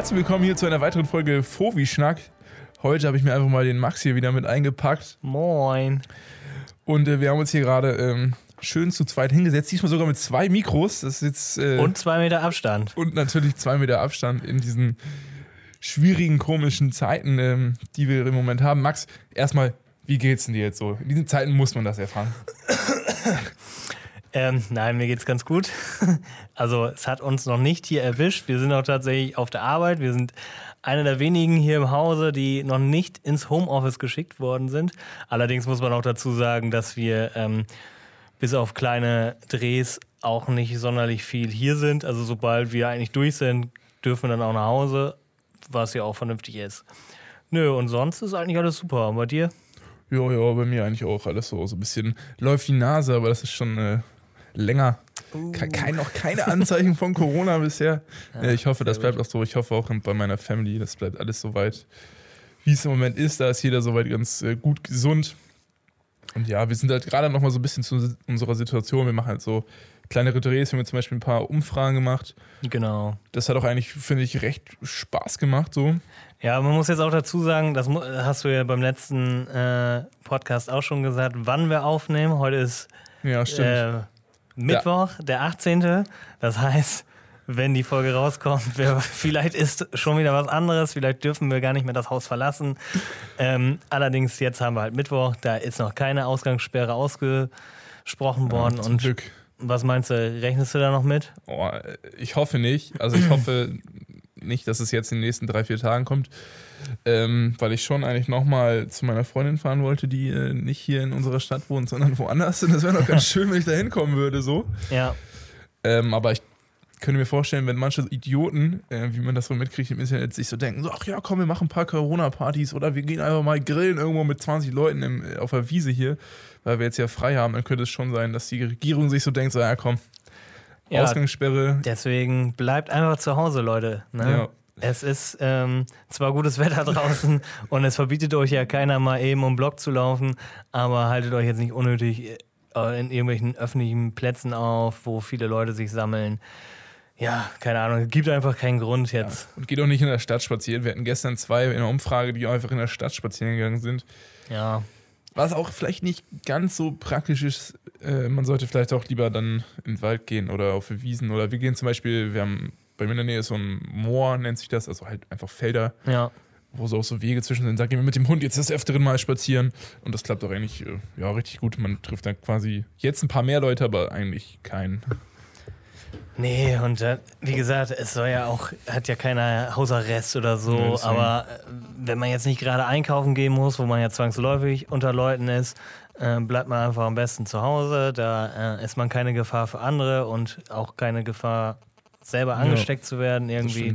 herzlich willkommen hier zu einer weiteren Folge Fovi-Schnack. Heute habe ich mir einfach mal den Max hier wieder mit eingepackt. Moin. Und äh, wir haben uns hier gerade ähm, schön zu zweit hingesetzt. Diesmal sogar mit zwei Mikros. Das ist jetzt, äh, Und zwei Meter Abstand. und natürlich zwei Meter Abstand in diesen schwierigen, komischen Zeiten, ähm, die wir im Moment haben. Max, erstmal, wie geht's denn dir jetzt so? In diesen Zeiten muss man das erfahren. Ähm, nein, mir geht's ganz gut. Also es hat uns noch nicht hier erwischt. Wir sind auch tatsächlich auf der Arbeit. Wir sind einer der wenigen hier im Hause, die noch nicht ins Homeoffice geschickt worden sind. Allerdings muss man auch dazu sagen, dass wir ähm, bis auf kleine Drehs auch nicht sonderlich viel hier sind. Also sobald wir eigentlich durch sind, dürfen wir dann auch nach Hause, was ja auch vernünftig ist. Nö, und sonst ist eigentlich alles super. Und bei dir? Ja, ja, bei mir eigentlich auch alles so. So ein bisschen läuft die Nase, aber das ist schon äh, länger. Ke kein, noch keine Anzeichen von Corona bisher. Ja, ich hoffe, das bleibt auch so. Ich hoffe auch bei meiner Family, das bleibt alles so weit, wie es im Moment ist. Da ist jeder soweit ganz äh, gut gesund. Und ja, wir sind halt gerade noch mal so ein bisschen zu unserer Situation. Wir machen halt so kleine Drehs. Wir haben zum Beispiel ein paar Umfragen gemacht. Genau. Das hat auch eigentlich, finde ich, recht Spaß gemacht. So. Ja, man muss jetzt auch dazu sagen, das hast du ja beim letzten äh, Podcast auch schon gesagt, wann wir aufnehmen. Heute ist Ja, stimmt. äh, Mittwoch, der 18. Das heißt, wenn die Folge rauskommt, wir, vielleicht ist schon wieder was anderes, vielleicht dürfen wir gar nicht mehr das Haus verlassen. Ähm, allerdings, jetzt haben wir halt Mittwoch, da ist noch keine Ausgangssperre ausgesprochen worden. Zum und Glück. was meinst du, rechnest du da noch mit? Oh, ich hoffe nicht. Also ich hoffe nicht, dass es jetzt in den nächsten drei, vier Tagen kommt. Ähm, weil ich schon eigentlich nochmal zu meiner Freundin fahren wollte, die äh, nicht hier in unserer Stadt wohnt, sondern woanders. Und das wäre doch ganz schön, wenn ich da hinkommen würde. So. Ja, Ähm, aber ich könnte mir vorstellen, wenn manche Idioten, äh, wie man das so mitkriegt im Internet, sich so denken, so, ach ja, komm, wir machen ein paar Corona-Partys oder wir gehen einfach mal grillen irgendwo mit 20 Leuten im, äh, auf der Wiese hier, weil wir jetzt ja frei haben, dann könnte es schon sein, dass die Regierung sich so denkt, so, ja komm, Ja. Ausgangssperre, Deswegen bleibt einfach zu Hause, Leute. Ne? Ja. Es ist ähm, zwar gutes Wetter draußen und es verbietet euch ja keiner mal eben um Block zu laufen, aber haltet euch jetzt nicht unnötig äh, in irgendwelchen öffentlichen Plätzen auf, wo viele Leute sich sammeln. Ja, keine Ahnung, es gibt einfach keinen Grund jetzt. Und geht auch nicht in der Stadt spazieren. Wir hatten gestern zwei in der Umfrage, die einfach in der Stadt spazieren gegangen sind. Ja, Was auch vielleicht nicht ganz so praktisch ist. Äh, man sollte vielleicht auch lieber dann in den Wald gehen oder auf die Wiesen. Oder wir gehen zum Beispiel, wir haben bei mir in der Nähe ist so ein Moor, nennt sich das, also halt einfach Felder, ja. wo so auch so Wege zwischen sind. Da gehen wir mit dem Hund jetzt das öfteren Mal spazieren. Und das klappt auch eigentlich äh, ja, richtig gut. Man trifft dann quasi jetzt ein paar mehr Leute, aber eigentlich keinen. Nee, und äh, wie gesagt, es soll ja auch, hat ja keiner Hausarrest oder so, Nee, aber äh, wenn man jetzt nicht gerade einkaufen gehen muss, wo man ja zwangsläufig unter Leuten ist, äh, bleibt man einfach am besten zu Hause, da äh, ist man keine Gefahr für andere und auch keine Gefahr, selber angesteckt zu werden irgendwie.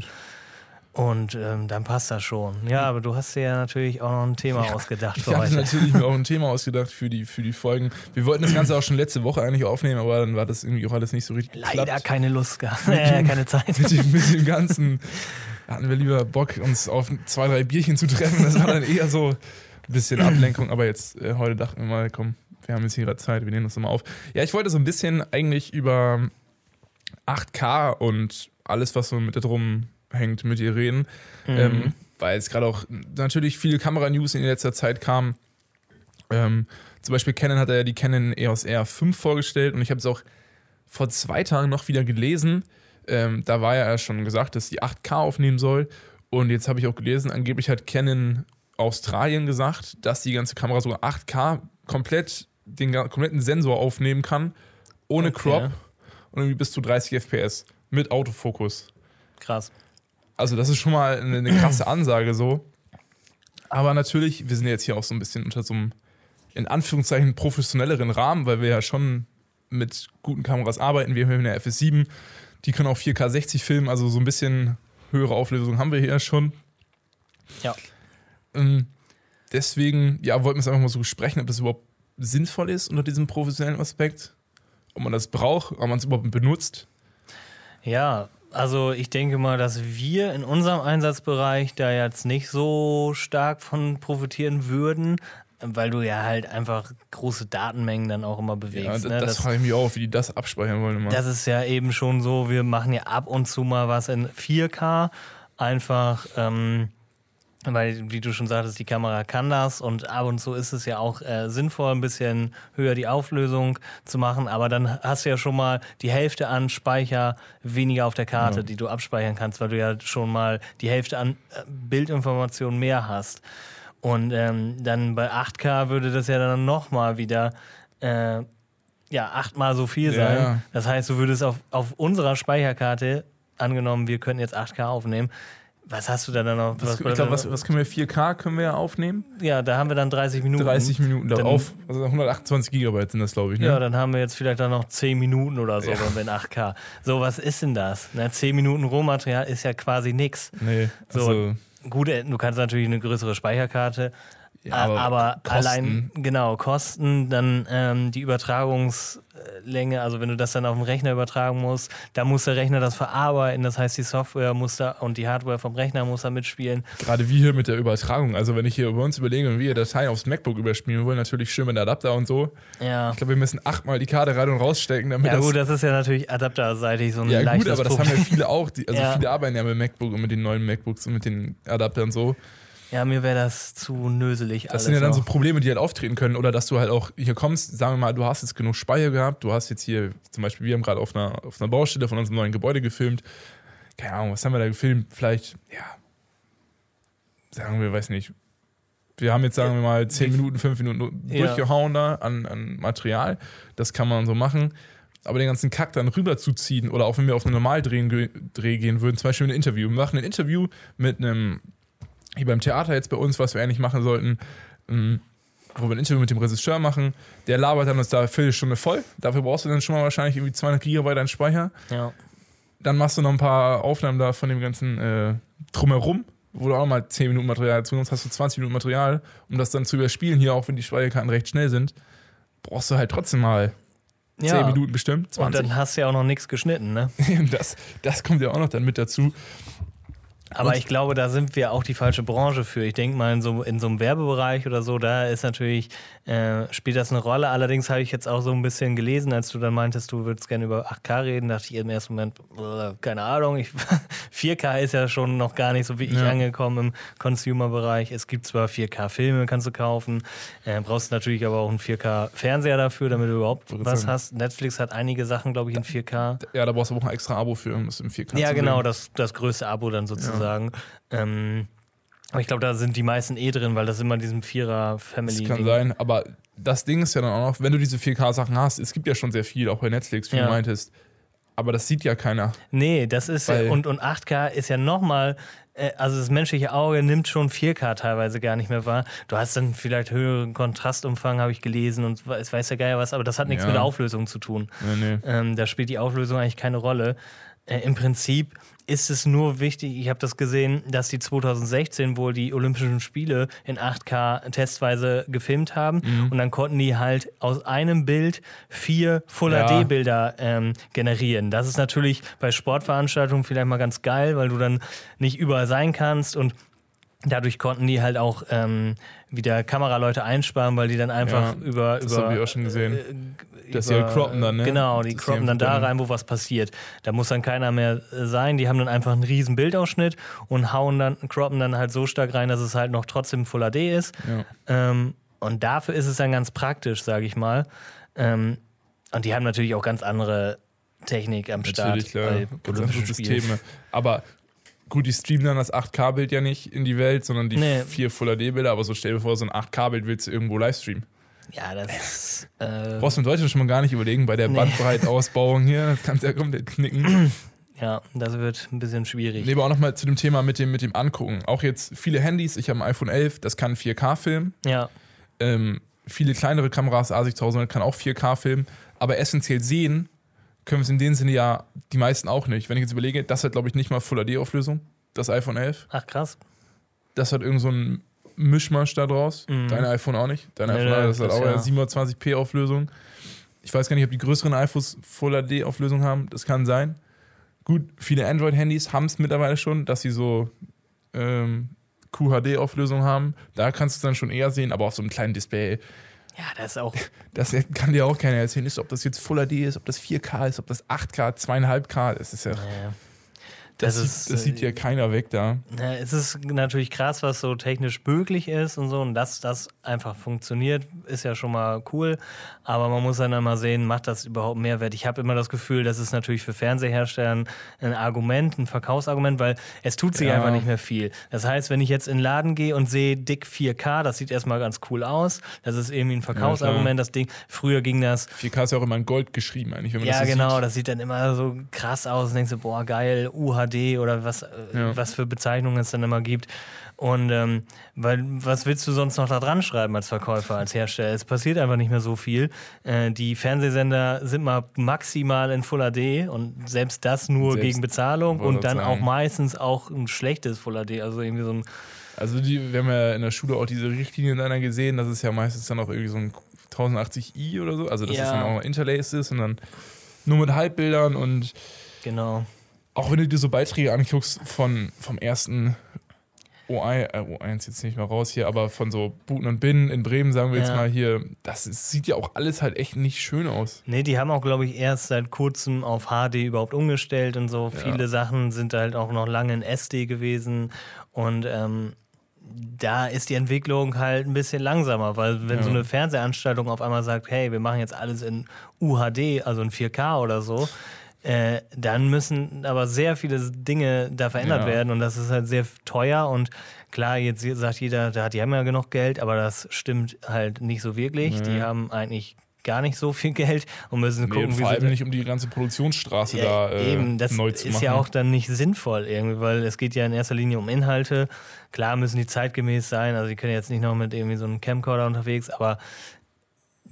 Und ähm, dann passt das schon. Ja, aber du hast dir ja natürlich auch noch ein Thema ausgedacht Ich für hatte heute. natürlich mir auch ein Thema ausgedacht für die, für die Folgen. Wir wollten das Ganze auch schon letzte Woche eigentlich aufnehmen, aber dann war das irgendwie auch alles nicht so richtig Leider geklappt. keine Lust gehabt, äh, keine Zeit. mit dem, mit dem Ganzen hatten wir lieber Bock, uns auf zwei, drei Bierchen zu treffen. Das war dann eher so bisschen Ablenkung. Aber jetzt, äh, heute dachten wir mal, komm, wir haben jetzt hier gerade Zeit, wir nehmen das nochmal auf. Ja, ich wollte so ein bisschen eigentlich über 8K und alles, was so mit drum hängt, mit dir reden. Ähm, weil es gerade auch natürlich viele Kamera-News in letzter Zeit kamen. Ähm, zum Beispiel Canon hat er ja die Canon EOS R5 vorgestellt und ich habe es auch vor zwei Tagen noch wieder gelesen. Ähm, da war ja schon gesagt, dass die 8K aufnehmen soll. Und jetzt habe ich auch gelesen, angeblich hat Canon Australien gesagt, dass die ganze Kamera sogar 8K komplett den kompletten Sensor aufnehmen kann, ohne Okay. Crop und irgendwie bis zu 30 FPS mit Autofokus. Krass. Also das ist schon mal eine, eine krasse Ansage so. Aber natürlich, wir sind jetzt hier auch so ein bisschen unter so einem, in Anführungszeichen, professionelleren Rahmen, weil wir ja schon mit guten Kameras arbeiten. Wir haben eine FS7, die können auch 4K 60 filmen, also so ein bisschen höhere Auflösung haben wir hier schon. Ja. Ähm, deswegen, ja, wollten wir es einfach mal so besprechen, ob das überhaupt sinnvoll ist unter diesem professionellen Aspekt. Ob man das braucht, ob man es überhaupt benutzt. Ja, also ich denke mal, dass wir in unserem Einsatzbereich da jetzt nicht so stark von profitieren würden, weil du ja halt einfach große Datenmengen dann auch immer bewegst. Ja, das, ne? das frage ich mich auch, wie die das abspeichern wollen. Immer. das ist ja eben schon so, wir machen ja ab und zu mal was in 4K, einfach, ähm, weil, wie du schon sagtest, die Kamera kann das und ab und zu ist es ja auch äh, sinnvoll, ein bisschen höher die Auflösung zu machen, aber dann hast du ja schon mal die Hälfte an Speicher weniger auf der Karte, Ja. die du abspeichern kannst, weil du ja schon mal die Hälfte an äh, Bildinformationen mehr hast. Und ähm, dann bei 8K würde das ja dann nochmal wieder äh, ja, achtmal so viel sein. ja. Das heißt, du würdest auf, auf unserer Speicherkarte, angenommen, wir könnten jetzt 8K aufnehmen, was hast du da dann noch? Was, ich glaube, was, was können wir? 4K können wir ja aufnehmen? ja, da haben wir dann 30 Minuten. 30 Minuten darauf. Also 128 Gigabyte sind das, glaube ich. Ne? Ja, dann haben wir jetzt vielleicht dann noch 10 Minuten oder so, Ja. wenn wir in 8K. So, was ist denn das? Na, 10 Minuten Rohmaterial ist ja quasi nix. nee, So, also, Gut, äh, du kannst natürlich eine größere Speicherkarte, ja, aber, aber Kosten, allein, genau, Kosten, dann ähm, die Übertragungslänge, also wenn du das dann auf den Rechner übertragen musst, da muss der Rechner das verarbeiten, das heißt, die Software muss da und die Hardware vom Rechner muss da mitspielen. Gerade wie hier mit der Übertragung. Also, wenn ich hier über uns überlege, wie wir Dateien aufs MacBook überspielen wollen, natürlich schön mit Adapter und so. Ja. Ich glaube, wir müssen achtmal die Karte rein und rausstecken, damit Ja, das. gut, das ist ja natürlich adapterseitig so ein ja, gut, leichtes aber das Problem. haben ja viele auch. Die, also, Ja. viele arbeiten ja mit MacBook und mit den neuen MacBooks und mit den Adaptern so. Ja, mir wäre das zu nöselig. Das sind ja dann so noch. Probleme, die halt auftreten können. Oder dass du halt auch hier kommst, sagen wir mal, du hast jetzt genug Speicher gehabt, du hast jetzt hier, zum Beispiel, wir haben gerade auf einer, auf einer Baustelle von unserem neuen Gebäude gefilmt. Keine Ahnung, was haben wir da gefilmt? Vielleicht, ja, sagen wir, weiß nicht. Wir haben jetzt, sagen wir mal, 10 Minuten, 5 Minuten Ja. durchgehauen da an, an Material. Das kann man so machen. Aber den ganzen Kack dann rüber zu ziehen oder auch wenn wir auf einen Normaldreh ge- Dreh gehen würden, zum Beispiel ein Interview. Wir machen ein Interview mit einem, hier beim Theater jetzt bei uns, was wir eigentlich machen sollten, ähm, wo wir ein Interview mit dem Regisseur machen. Der labert dann uns da eine Viertelstunde voll. Dafür brauchst du dann schon mal wahrscheinlich irgendwie 200 Gigabyte an Speicher. Ja. Dann machst du noch ein paar Aufnahmen da von dem ganzen äh, Drumherum, wo du auch mal 10 Minuten Material zu uns hast du 20 Minuten Material, um das dann zu überspielen, hier auch wenn die Speicherkarten recht schnell sind. Brauchst du halt trotzdem mal 10 ja. Minuten bestimmt, Und 20. dann hast du ja auch noch nichts geschnitten, ne? das, das kommt ja auch noch dann mit dazu. Aber Und- ich glaube, da sind wir auch die falsche Branche für. Ich denke mal, in so, in so einem Werbebereich oder so, da ist natürlich, äh, spielt das eine Rolle. Allerdings habe ich jetzt auch so ein bisschen gelesen, als du dann meintest, du würdest gerne über 8K reden, dachte ich im ersten Moment, äh, keine Ahnung, ich, 4K ist ja schon noch gar nicht so wirklich Ja. angekommen im Consumer-Bereich. Es gibt zwar 4K-Filme, kannst du kaufen, äh, brauchst natürlich aber auch einen 4K-Fernseher dafür, damit du überhaupt was sagen. hast. Netflix hat einige Sachen, glaube ich, in 4K. Ja, da brauchst du auch ein extra Abo für, um es im 4K Ja, zu genau, sehen. das, das größte Abo dann sozusagen. Ähm, aber ich glaube, da sind die meisten eh drin, weil das immer diesem Vierer-Family. Das kann sein, aber das Ding ist ja dann auch noch, wenn du diese 4K-Sachen hast, es gibt ja schon sehr viel, auch bei Netflix, wie Ja. du meintest. Aber das sieht ja keiner. Nee, das ist ja, und, und 8K ist ja nochmal, äh, also das menschliche Auge nimmt schon 4K teilweise gar nicht mehr wahr. Du hast dann vielleicht höheren Kontrastumfang, habe ich gelesen, und es weiß ja geil was, aber das hat nichts Ja. mit der Auflösung zu tun. Nee, nee. Ähm, da spielt die Auflösung eigentlich keine Rolle. Äh, Im Prinzip ist es nur wichtig, ich habe das gesehen, dass die 2016 wohl die Olympischen Spiele in 8K testweise gefilmt haben Mhm. und dann konnten die halt aus einem Bild vier Full Ja. HD-Bilder ähm, generieren. Das ist natürlich bei Sportveranstaltungen vielleicht mal ganz geil, weil du dann nicht überall sein kannst und Dadurch konnten die halt auch ähm, wieder Kameraleute einsparen, weil die dann einfach Ja, über. das über hab ich auch schon gesehen. äh, Dass die über- halt croppen dann, ne? Genau, die die croppen dann da rein, wo was passiert. Da muss dann keiner mehr äh, sein. Die haben dann einfach einen riesen Bildausschnitt und hauen dann, croppen dann halt so stark rein, dass es halt noch trotzdem Full HD ist. Ja. Ähm, und dafür ist es dann ganz praktisch, sage ich mal. Ähm, und die haben natürlich auch ganz andere Technik am Start Natürlich, klar. bei Ganz andere. Systeme. Aber gut, die streamen dann das 8K-Bild ja nicht in die Welt, sondern die Nee. vier Full-HD-Bilder. Aber so stell dir vor, so ein 8K-Bild willst du irgendwo livestreamen. Ja, das ist. Äh, Brauchst du in Deutschland schon mal gar nicht überlegen, bei der Nee. Bandbreiteausbauung hier, das kannst du ja komplett knicken. ja, das wird ein bisschen schwierig. Nee, aber auch nochmal zu dem Thema mit dem, mit dem Angucken. Auch jetzt viele Handys, ich habe ein iPhone 11, das kann 4K filmen. Ja, Ähm, viele kleinere Kameras, A6000 kann auch 4K filmen. Aber essentiell sehen können wir es in dem Sinne ja die meisten auch nicht. Wenn ich jetzt überlege, das hat glaube ich nicht mal Full HD-Auflösung, das iPhone 11. ach krass. Das hat irgend so ein Mischmasch da draus. Mhm. Dein iPhone auch nicht. Dein Nee, iPhone, nee, das hat auch ja. eine 720p Auflösung. Ich weiß gar nicht, ob die größeren iPhones Full HD Auflösung haben. Das kann sein. Gut, viele Android-Handys haben es mittlerweile schon, dass sie so ähm, QHD-Auflösung haben. Da kannst du es dann schon eher sehen, aber auf so einem kleinen Display, Ja, das ist auch. das kann dir auch keiner erzählen, ist, ob das jetzt Full HD ist, ob das 4K ist, ob das 8K, 2,5K, das ist ja. Naja. Das, Das sieht, ist, das sieht äh, ja keiner weg da. Ja, es ist natürlich krass, was so technisch möglich ist und so. Und dass das einfach funktioniert, ist ja schon mal cool. Aber man muss dann immer sehen, macht das überhaupt Mehrwert? Ich habe immer das Gefühl, das ist natürlich für Fernsehersteller ein Argument, ein Verkaufsargument, weil es tut sich Ja. einfach nicht mehr viel. Das heißt, wenn ich jetzt in den Laden gehe und sehe dick 4K, das sieht erstmal ganz cool aus. Das ist irgendwie ein Verkaufsargument, das Ding. Früher ging das 4K ist ja auch immer in Gold geschrieben, eigentlich, wenn man ja, das so genau, sieht. das sieht dann immer so krass aus und denkst du, boah, geil, UHD oder was, äh, Ja. was für Bezeichnungen es dann immer gibt. Und ähm, weil, was willst du sonst noch da dran schreiben als Verkäufer, als Hersteller? Es passiert einfach nicht mehr so viel. Äh, die Fernsehsender sind mal maximal in Full HD und selbst das nur Selbst- gegen Bezahlung und dann sagen. auch meistens auch ein schlechtes Full HD, also irgendwie so ein Also die, wir haben ja in der Schule auch diese Richtlinien dann gesehen, das ist ja meistens dann auch irgendwie so ein 1080i oder so, also dass Ja. es dann auch interlaced ist und dann nur mit Halbbildern und genau. Auch wenn du dir so Beiträge anguckst von, vom ersten O1, äh, O1 jetzt nicht mehr raus hier, aber von so Buten und Binnen in Bremen, sagen wir jetzt Ja. mal hier, das ist, sieht ja auch alles halt echt nicht schön aus. Nee, die haben auch, glaube ich, erst seit kurzem auf HD überhaupt umgestellt und so. Ja. Viele Sachen sind halt auch noch lange in SD gewesen und ähm, da ist die Entwicklung halt ein bisschen langsamer, weil wenn Ja. so eine Fernsehanstaltung auf einmal sagt, hey, wir machen jetzt alles in UHD, also in 4K oder so, äh, dann müssen aber sehr viele Dinge da verändert Ja. werden und das ist halt sehr teuer und klar, jetzt sagt jeder, da- die haben ja genug Geld, aber das stimmt halt nicht so wirklich. Die Nee. haben eigentlich gar nicht so viel Geld und müssen Nee, gucken, und wie vor allem nicht, um die ganze Produktionsstraße ja, da äh, eben, das neu zu ist machen. ja auch dann nicht sinnvoll irgendwie, weil es geht ja in erster Linie um Inhalte. Klar müssen die zeitgemäß sein, also die können jetzt nicht noch mit irgendwie so einem Camcorder unterwegs, aber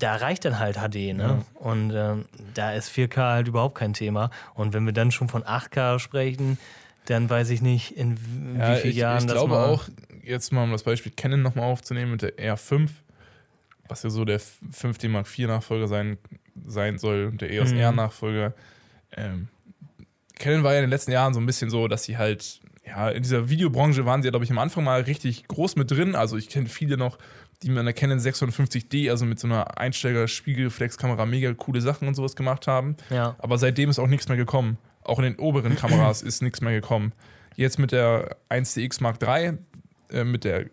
da reicht dann halt HD, ne? Ja. Und ähm, da ist 4K halt überhaupt kein Thema. Und wenn wir dann schon von 8K sprechen, dann weiß ich nicht, in w- ja, wie vielen ich, Jahren ich das glaube mal auch, jetzt mal um das Beispiel Canon nochmal aufzunehmen mit der R5, was ja so der 5D Mark IV Nachfolger sein, sein soll, und der EOS Mhm. R Nachfolger. Ähm, Canon war ja in den letzten Jahren so ein bisschen so, dass sie halt, ja, in dieser Videobranche waren sie ja, glaube ich, am Anfang mal richtig groß mit drin. Also ich kenne viele noch, die mit einer Canon 650D, also mit so einer Einsteiger-Spiegelreflexkamera, mega coole Sachen und sowas gemacht haben. Ja, Aber seitdem ist auch nichts mehr gekommen. Auch in den oberen Kameras ist nichts mehr gekommen. Jetzt mit der 1DX Mark III, äh, mit der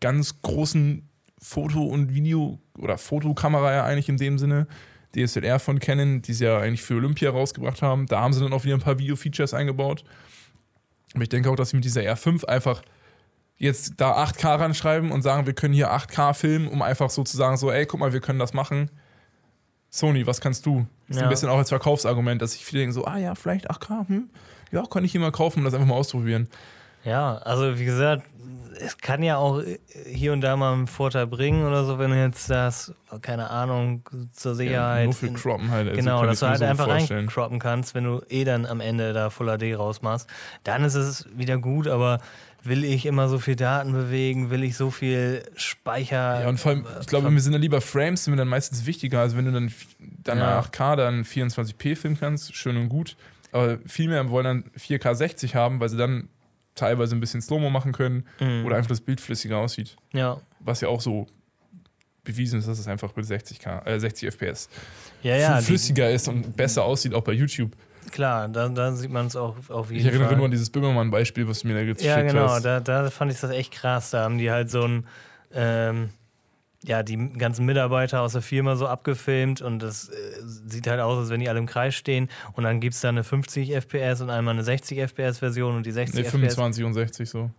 ganz großen Foto- und Video- oder Fotokamera ja eigentlich in dem Sinne, DSLR von Canon, die sie ja eigentlich für Olympia rausgebracht haben. Da haben sie dann auch wieder ein paar Video-Features eingebaut. Aber ich denke auch, dass sie mit dieser R5 einfach jetzt da 8K ranschreiben und sagen, wir können hier 8K filmen, um einfach so zu sagen, so, ey, guck mal, wir können das machen. Sony, was kannst du? Das ist Ja. ein bisschen auch als Verkaufsargument, dass sich viele denken so, ah ja, vielleicht 8K, hm, ja, kann ich hier mal kaufen und das einfach mal ausprobieren. Ja, also wie gesagt, es kann ja auch hier und da mal einen Vorteil bringen oder so, wenn du jetzt das, keine Ahnung, zur Sicherheit. nur für Croppen halt. also Genau, dass du halt so einfach reincroppen kannst, wenn du eh dann am Ende da Full HD rausmachst. Dann ist es wieder gut, aber will ich immer so viel Daten bewegen, will ich so viel Speicher. Ja, und vor allem, ich glaube, mir sind dann lieber Frames, sind mir dann meistens wichtiger. Also wenn du dann, dann Ja. 8K dann 24p filmen kannst, schön und gut. Aber viel mehr wollen dann 4K 60 haben, weil sie dann teilweise ein bisschen Slow-Mo machen können Mhm. oder einfach das Bild flüssiger aussieht. ja. Was ja auch so bewiesen ist, dass es einfach mit 60K, äh, 60 FPS Ja, ja, flüssiger ist und besser aussieht, auch bei YouTube. Klar, da, da sieht man es auch auf jeden Ich erinnere Fall. nur an dieses Böhmermann-Beispiel, was du mir da geschickt Ja, genau, hast. da, da fand ich das echt krass. Da haben die halt so ein, ähm, ja, die ganzen Mitarbeiter aus der Firma so abgefilmt und das äh, sieht halt aus, als wenn die alle im Kreis stehen. Und dann gibt es da eine 50 FPS und einmal eine 60 FPS-Version und die 60 Ne, FPS. 25 und 60 so.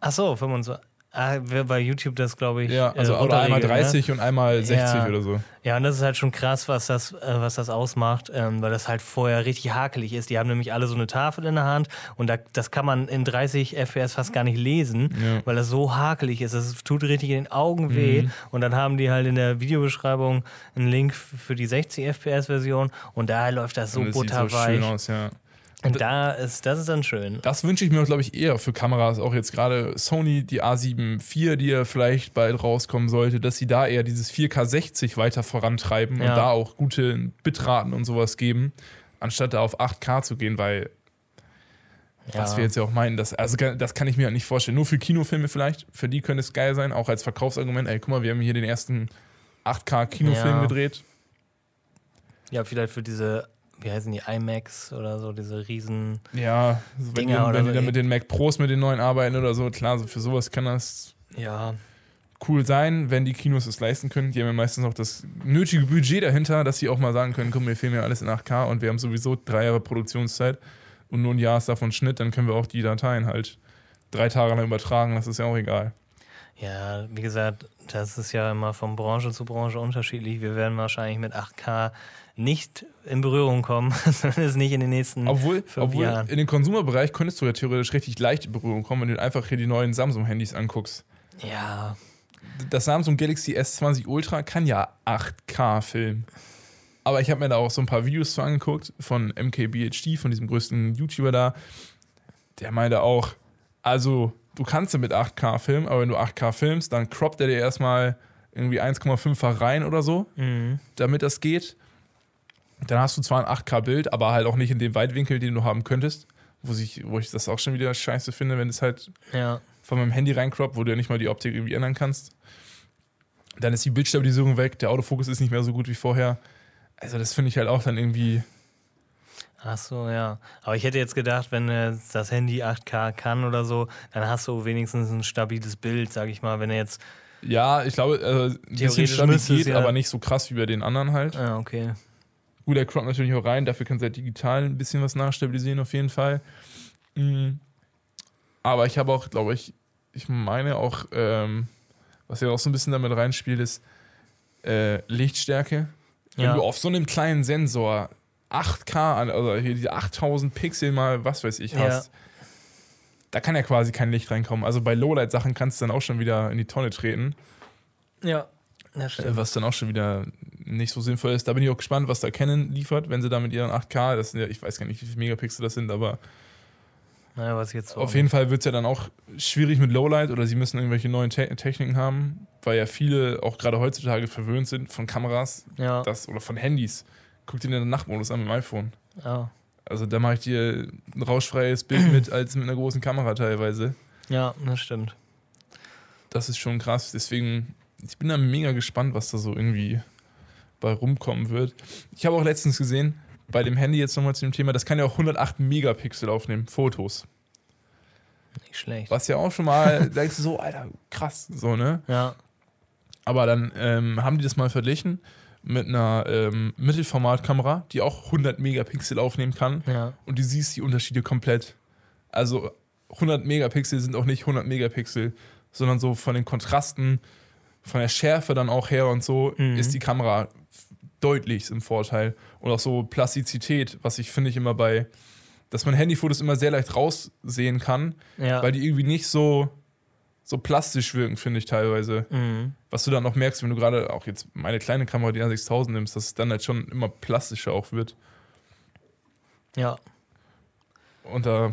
Ach so, 25. Ah, bei YouTube das, glaube ich. Ja, also äh, oder einmal runterregelt, ne? 30 und einmal 60 Ja. oder so. Ja, und das ist halt schon krass, was das, äh, was das ausmacht, ähm, weil das halt vorher richtig hakelig ist. Die haben nämlich alle so eine Tafel in der Hand und da, das kann man in 30 FPS fast gar nicht lesen, Ja. weil das so hakelig ist. Das tut richtig in den Augen weh. Mhm. Und dann haben die halt in der Videobeschreibung einen Link für die 60 FPS-Version und da läuft das so Und es sieht so butterweich. schön aus, ja. Und da ist, das ist dann schön. Das wünsche ich mir, glaube ich, eher für Kameras. Auch jetzt gerade Sony, die A7 IV, die ja vielleicht bald rauskommen sollte, dass sie da eher dieses 4K 60 weiter vorantreiben Ja. und da auch gute Bitraten und sowas geben, anstatt da auf 8K zu gehen, weil, was wir jetzt ja auch meinen, das, also das kann ich mir halt nicht vorstellen. Nur für Kinofilme vielleicht, für die könnte es geil sein, auch als Verkaufsargument. Ey, guck mal, wir haben hier den ersten 8K-Kinofilm Ja. gedreht. Ja, vielleicht für diese wie heißen die, iMacs oder so, diese riesen. Ja, also wenn, Dinger die, oder wenn so, die dann mit den Mac Pros mit den neuen arbeiten oder so, klar, so für sowas kann das Ja, cool sein, wenn die Kinos es leisten können. Die haben ja meistens auch das nötige Budget dahinter, dass sie auch mal sagen können, komm, wir filmen ja alles in 8K und wir haben sowieso drei Jahre Produktionszeit und nur ein Jahr ist davon Schnitt, dann können wir auch die Dateien halt drei Tage lang übertragen, das ist ja auch egal. ja, wie gesagt, das ist ja immer von Branche zu Branche unterschiedlich. Wir werden wahrscheinlich mit 8K nicht in Berührung kommen, zumindest nicht in den nächsten Obwohl, fünf obwohl Jahren. in den Konsumerbereich könntest du ja theoretisch richtig leicht in Berührung kommen, wenn du einfach hier die neuen Samsung-Handys anguckst. Ja, Das Samsung Galaxy S20 Ultra kann ja 8K filmen. Aber ich habe mir da auch so ein paar Videos zu angeguckt von MKBHD, von diesem größten YouTuber da. Der meinte auch, also du kannst ja mit 8K filmen, aber wenn du 8K filmst, dann croppt er dir erstmal irgendwie 1,5-fach rein oder so, mhm. damit das geht. Dann hast du zwar ein 8K-Bild, aber halt auch nicht in dem Weitwinkel, den du haben könntest. Wo, sich, wo ich das auch schon wieder scheiße finde, wenn es halt ja, von meinem Handy reincroppt, wo du ja nicht mal die Optik irgendwie ändern kannst. Dann ist die Bildstabilisierung weg, der Autofokus ist nicht mehr so gut wie vorher. Also das finde ich halt auch dann irgendwie. ach so, ja. Aber ich hätte jetzt gedacht, wenn äh, das Handy 8K kann oder so, dann hast du wenigstens ein stabiles Bild, sag ich mal. Wenn er jetzt, Ja, ich glaube, äh, ein bisschen stabil geht, ja- aber nicht so krass wie bei den anderen halt. ah, okay. Gut, der croppt natürlich auch rein, dafür kannst du halt digital ein bisschen was nachstabilisieren auf jeden Fall. Mhm. Aber ich habe auch, glaube ich, ich meine auch, ähm, was ja auch so ein bisschen damit reinspielt, ist äh, Lichtstärke. Wenn Ja. du auf so einem kleinen Sensor 8K, an- also hier diese 8000 Pixel mal, was weiß ich, Ja. hast, da kann ja quasi kein Licht reinkommen. Also bei Lowlight-Sachen kannst du dann auch schon wieder in die Tonne treten, Ja, das äh, was dann auch schon wieder nicht so sinnvoll ist. Da bin ich auch gespannt, was da Canon liefert, wenn sie da mit ihren 8K, das sind ja, ich weiß gar nicht, wie viele Megapixel das sind, aber Naja, was jetzt so. auf jeden Fall wird es ja dann auch schwierig mit Lowlight oder sie müssen irgendwelche neuen Te Techniken haben, weil ja viele auch gerade heutzutage verwöhnt sind von Kameras Ja, das, oder von Handys. Guck dir den Nachtmodus an mit dem iPhone. ja. Also da mache ich dir ein rauschfreies Bild mit als mit einer großen Kamera teilweise. ja, das stimmt. Das ist schon krass. Deswegen, ich bin da mega gespannt, was da so irgendwie bei rumkommen wird. Ich habe auch letztens gesehen, bei dem Handy jetzt nochmal zu dem Thema, das kann ja auch 108 Megapixel aufnehmen, Fotos. Nicht schlecht. Was ja auch schon mal, denkst du so, Alter, krass, so, ne? Ja, Aber dann ähm, haben die das mal verglichen mit einer ähm, Mittelformatkamera, die auch 100 Megapixel aufnehmen kann. ja, und du siehst die Unterschiede komplett. Also 100 Megapixel sind auch nicht 100 Megapixel, sondern so von den Kontrasten, von der Schärfe dann auch her und so Mhm. ist die Kamera deutlich im Vorteil. Und auch so Plastizität, was ich finde ich immer bei, dass man Handyfotos immer sehr leicht raussehen kann, ja. weil die irgendwie nicht so, so plastisch wirken, finde ich teilweise. mhm. Was du dann auch merkst, wenn du gerade auch jetzt meine kleine Kamera, die A6000 nimmst, dass es dann halt schon immer plastischer auch wird. Ja, Und da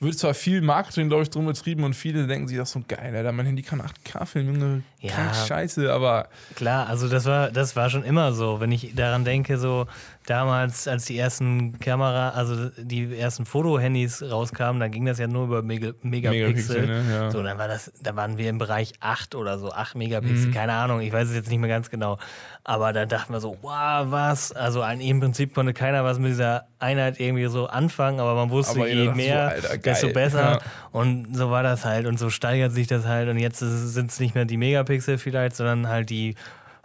wird zwar viel Marketing, glaube ich, drum betrieben und viele denken sich das so geil, Alter, mein Handy kann 8K filmen, Junge, Ja. krank scheiße, aber klar, also das war, das war schon immer so. Wenn ich daran denke, so damals, als die ersten Kamera, also die ersten Fotohandys rauskamen, dann ging das ja nur über Mega, Megapixel. Megapixel, ne? Ja. So, dann war das, da waren wir im Bereich 8 oder so, 8 Megapixel, Mhm. keine Ahnung, ich weiß es jetzt nicht mehr ganz genau. Aber da dachten wir so, wow, was? Also im Prinzip konnte keiner was mit dieser Einheit irgendwie so anfangen, aber man wusste, Aber je dachte so, mehr, Alter, desto besser. Ja. Und so war das halt. Und so steigert sich das halt. Und jetzt sind es nicht mehr die Megapixel vielleicht, sondern halt die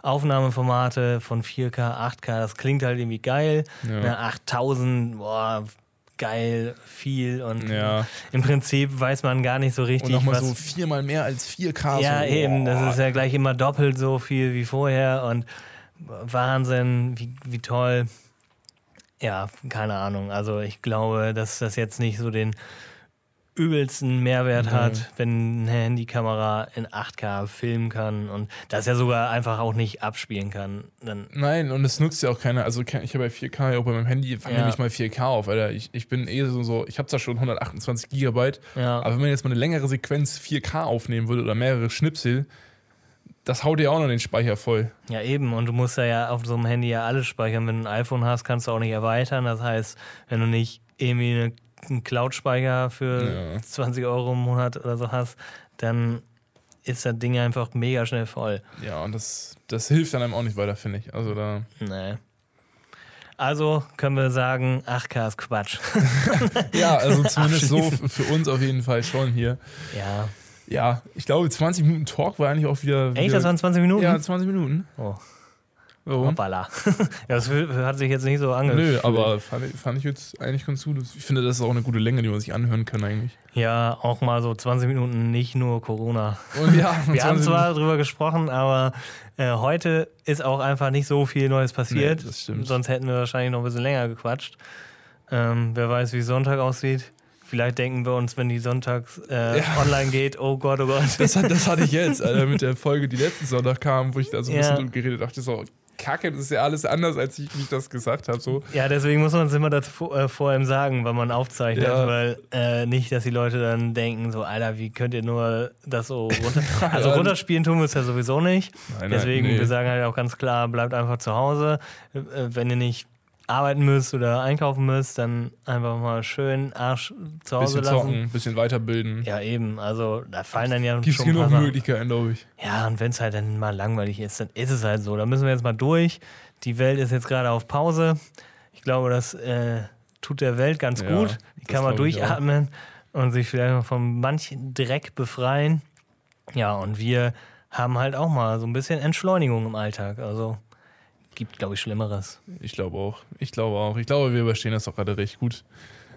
Aufnahmeformate von 4K, 8K. Das klingt halt irgendwie geil. Ja. Ne, 8000, boah, geil, viel. Und Ja. im Prinzip weiß man gar nicht so Und richtig, nochmal was. so viermal mehr als 4K. ja, so, eben. Das ist ja gleich immer doppelt so viel wie vorher. Und Wahnsinn, wie, wie toll. Ja, keine Ahnung. Also ich glaube, dass das jetzt nicht so den übelsten Mehrwert Nee. hat, wenn eine Handykamera in 8K filmen kann und das ja sogar einfach auch nicht abspielen kann. Dann, Nein, und es nutzt ja auch keiner. Also ich habe ja 4K ja auch bei meinem Handy, fange Ja. nicht mal 4K auf, Alter. Ich, ich bin eh so, so ich habe zwar schon 128 Gigabyte, ja, aber wenn man jetzt mal eine längere Sequenz 4K aufnehmen würde oder mehrere Schnipsel, das haut dir auch noch den Speicher voll. ja, eben. Und du musst ja, ja auf so einem Handy ja alles speichern. Wenn du ein iPhone hast, kannst du auch nicht erweitern. Das heißt, wenn du nicht irgendwie eine, einen Cloud-Speicher für Ja. 20 Euro im Monat oder so hast, dann ist das Ding einfach mega schnell voll. Ja, und das, das hilft dann einem auch nicht weiter, finde ich. Also da. Nee. Also können wir sagen, 8K ist Quatsch. Ja, also zumindest so für uns auf jeden Fall schon hier. ja. Ja, ich glaube, 20 Minuten Talk war eigentlich auch wieder. Echt, wieder das waren 20 Minuten? Ja, 20 Minuten. Oh, Warum? hoppala. ja, das hat sich jetzt nicht so angefühlt. Nö, aber fand ich, fand ich jetzt eigentlich ganz gut. Ich finde, das ist auch eine gute Länge, die man sich anhören kann eigentlich. Ja, auch mal so 20 Minuten, nicht nur Corona. Und ja, Wir haben 20 zwar drüber gesprochen, aber äh, heute ist auch einfach nicht so viel Neues passiert. Nee, das stimmt. Sonst hätten wir wahrscheinlich noch ein bisschen länger gequatscht. Ähm, wer weiß, wie Sonntag aussieht. Vielleicht denken wir uns, wenn die Sonntags äh, Ja. online geht, oh Gott, oh Gott. Das, das hatte ich jetzt, Alter, mit der Folge, die letzten Sonntag kam, wo ich da so ein Ja. bisschen drüber geredet dachte, so, Kacke, das ist ja alles anders, als ich mich das gesagt habe. So. Ja, deswegen muss man es immer dazu, äh, vor ihm sagen, wenn man aufzeichnet, Ja. weil äh, nicht, dass die Leute dann denken, so, Alter, wie könnt ihr nur das so runter. Also runterspielen tun wir es ja sowieso nicht. Nein, nein, deswegen, nee. wir sagen halt auch ganz klar, bleibt einfach zu Hause. Äh, wenn ihr nicht arbeiten müsst oder einkaufen müsst, dann einfach mal schön Arsch zu Hause Bisschen lassen. zocken, bisschen weiterbilden. Ja, eben. Also da fallen dann ja Gibt es schon genug. Möglichkeiten, glaube ich. Ja, und wenn es halt dann mal langweilig ist, dann ist es halt so. Da müssen wir jetzt mal durch. Die Welt ist jetzt gerade auf Pause. Ich glaube, das äh, tut der Welt ganz Ja, gut. Die kann man durchatmen und sich vielleicht mal von manchen Dreck befreien. Ja, und wir haben halt auch mal so ein bisschen Entschleunigung im Alltag. Also gibt, glaube ich, Schlimmeres. Ich glaube auch. Ich glaube auch. Ich glaube, wir überstehen das doch gerade recht gut.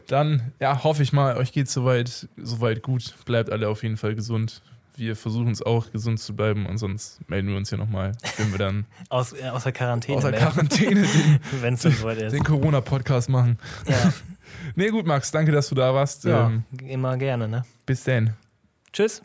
Dann, ja, hoffe ich mal, euch geht soweit, soweit gut. Bleibt alle auf jeden Fall gesund. Wir versuchen es auch, gesund zu bleiben und sonst melden wir uns hier nochmal, wenn wir dann Aus, äh, aus der Quarantäne. aus der Quarantäne den, Wenn es ist. den Corona-Podcast machen. Ja, Nee, gut, Max, danke, dass du da warst. ja Ähm, immer gerne, ne? bis dann. Tschüss.